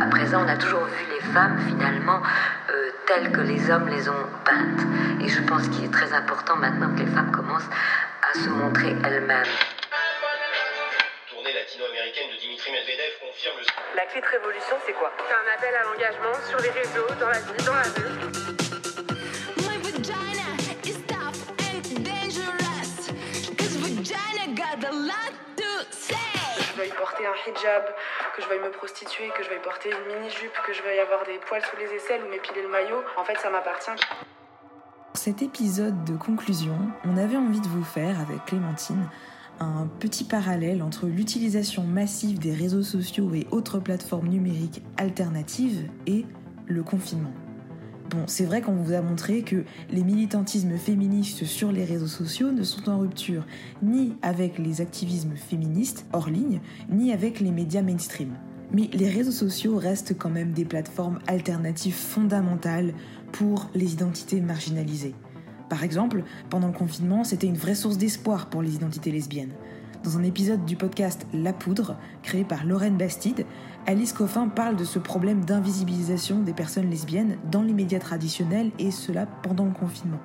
À présent, on a toujours vu les femmes finalement euh, telles que les hommes les ont peintes. Et je pense qu'il est très important maintenant que les femmes commencent à se montrer elles-mêmes. Tournée latino-américaine de Dimitri Medvedev confirme le... La clé de révolution, c'est quoi? C'est un appel à l'engagement sur les réseaux, dans la vie, dans la rue. Porter un hijab, que je veuille me prostituer, que je veuille porter une mini-jupe, que je veuille avoir des poils sous les aisselles ou m'épiler le maillot, en fait, ça m'appartient. Pour cet épisode de conclusion, on avait envie de vous faire, avec Clémentine, un petit parallèle entre l'utilisation massive des réseaux sociaux et autres plateformes numériques alternatives et le confinement. Bon, c'est vrai qu'on vous a montré que les militantismes féministes sur les réseaux sociaux ne sont en rupture ni avec les activismes féministes hors ligne, ni avec les médias mainstream. Mais les réseaux sociaux restent quand même des plateformes alternatives fondamentales pour les identités marginalisées. Par exemple, pendant le confinement, c'était une vraie source d'espoir pour les identités lesbiennes. Dans un épisode du podcast La Poudre, créé par Lorraine Bastide, Alice Coffin parle de ce problème d'invisibilisation des personnes lesbiennes dans les médias traditionnels et cela pendant le confinement.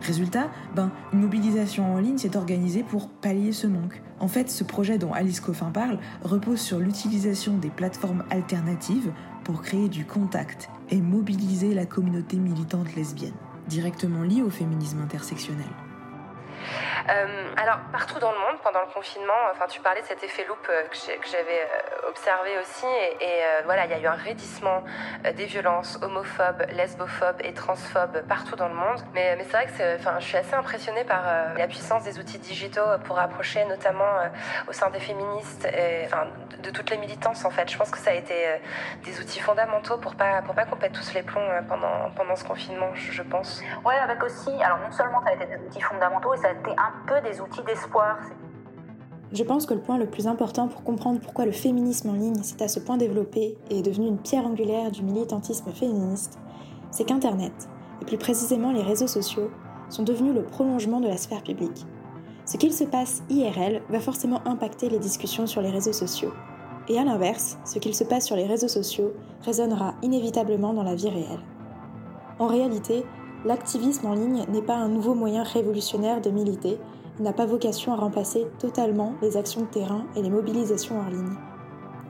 Résultat, ben, une mobilisation en ligne s'est organisée pour pallier ce manque. En fait, ce projet dont Alice Coffin parle repose sur l'utilisation des plateformes alternatives pour créer du contact et mobiliser la communauté militante lesbienne, directement liée au féminisme intersectionnel. Euh, alors, partout dans le monde, pendant le confinement, enfin, tu parlais de cet effet loop euh, que j'avais euh, observé aussi. Et, voilà, il y a eu un raidissement des violences homophobes, lesbophobes et transphobes partout dans le monde. Mais, c'est vrai que je suis assez impressionnée par la puissance des outils digitaux pour rapprocher, notamment au sein des féministes, et, de, toutes les militances en fait. Je pense que ça a été des outils fondamentaux pour pas, pour pas qu'on pète tous les plombs pendant, pendant ce confinement, je, pense. Ouais, avec aussi, alors non seulement ça a été des outils fondamentaux, et ça un peu des outils d'espoir. Je pense que le point le plus important pour comprendre pourquoi le féminisme en ligne s'est à ce point développé et est devenu une pierre angulaire du militantisme féministe, c'est qu'Internet, et plus précisément les réseaux sociaux, sont devenus le prolongement de la sphère publique. Ce qu'il se passe IRL va forcément impacter les discussions sur les réseaux sociaux. Et à l'inverse, ce qu'il se passe sur les réseaux sociaux résonnera inévitablement dans la vie réelle. En réalité, l'activisme en ligne n'est pas un nouveau moyen révolutionnaire de militer, il n'a pas vocation à remplacer totalement les actions de terrain et les mobilisations en ligne.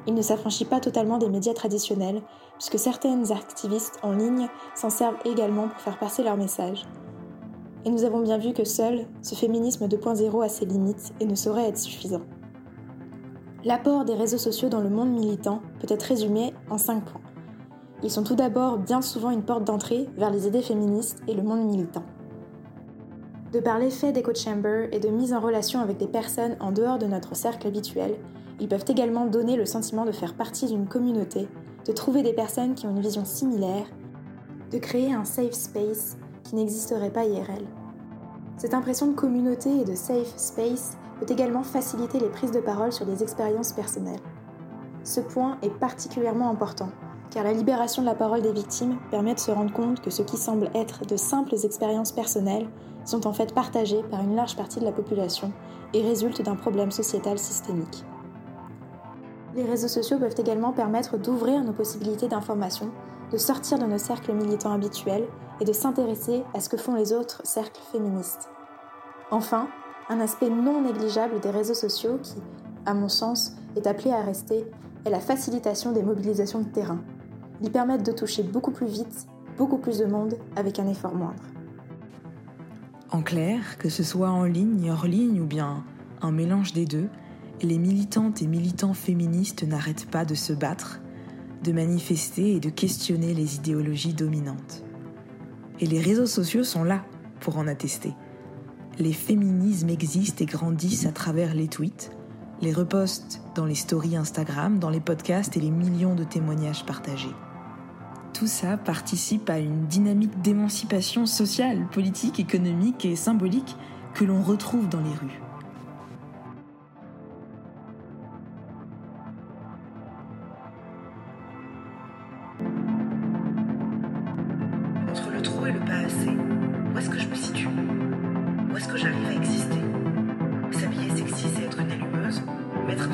Il ne s'affranchit pas totalement des médias traditionnels, puisque certaines activistes en ligne s'en servent également pour faire passer leur message. Et nous avons bien vu que seul, ce féminisme 2.0 a ses limites et ne saurait être suffisant. L'apport des réseaux sociaux dans le monde militant peut être résumé en 5 points. Ils sont tout d'abord bien souvent une porte d'entrée vers les idées féministes et le monde militant. De par l'effet d'echo chamber et de mise en relation avec des personnes en dehors de notre cercle habituel, ils peuvent également donner le sentiment de faire partie d'une communauté, de trouver des personnes qui ont une vision similaire, de créer un safe space qui n'existerait pas IRL. Cette impression de communauté et de safe space peut également faciliter les prises de parole sur des expériences personnelles. Ce point est particulièrement important, car la libération de la parole des victimes permet de se rendre compte que ce qui semble être de simples expériences personnelles sont en fait partagées par une large partie de la population et résultent d'un problème sociétal systémique. Les réseaux sociaux peuvent également permettre d'ouvrir nos possibilités d'information, de sortir de nos cercles militants habituels et de s'intéresser à ce que font les autres cercles féministes. Enfin, un aspect non négligeable des réseaux sociaux qui, à mon sens, est appelé à rester est la facilitation des mobilisations de terrain. Ils permettent de toucher beaucoup plus vite, beaucoup plus de monde avec un effort moindre. En clair, que ce soit en ligne, hors ligne ou bien un mélange des deux, les militantes et militants féministes n'arrêtent pas de se battre, de manifester et de questionner les idéologies dominantes. Et les réseaux sociaux sont là pour en attester. Les féminismes existent et grandissent à travers les tweets, les reposts dans les stories Instagram, dans les podcasts et les millions de témoignages partagés. Tout ça participe à une dynamique d'émancipation sociale, politique, économique et symbolique que l'on retrouve dans les rues. Entre le trop et le pas assez, où est-ce que je me situe? Où est-ce que j'arrive à exister? S'habiller sexy, être une allumeuse? Mettre un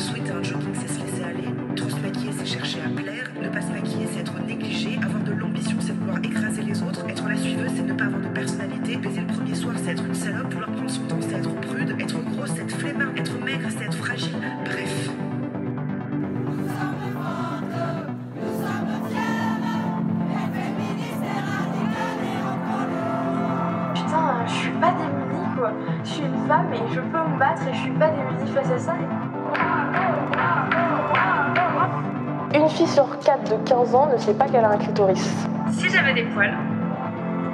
C'est être prude, être grosse, c'est être flemmard, être maigre, c'est être fragile, bref. Putain, euh, je suis pas démunie quoi. Je suis une femme et je peux me battre et je suis pas démunie face à ça. Une fille sur quatre de 15 ans ne sait pas qu'elle a un clitoris. Si j'avais des poils,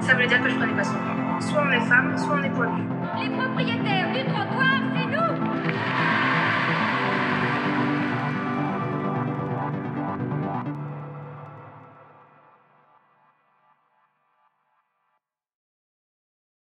ça voulait dire que je prenais pas son de moi. Soit on est femme, soit on est poilu les propriétaires du trottoir, c'est nous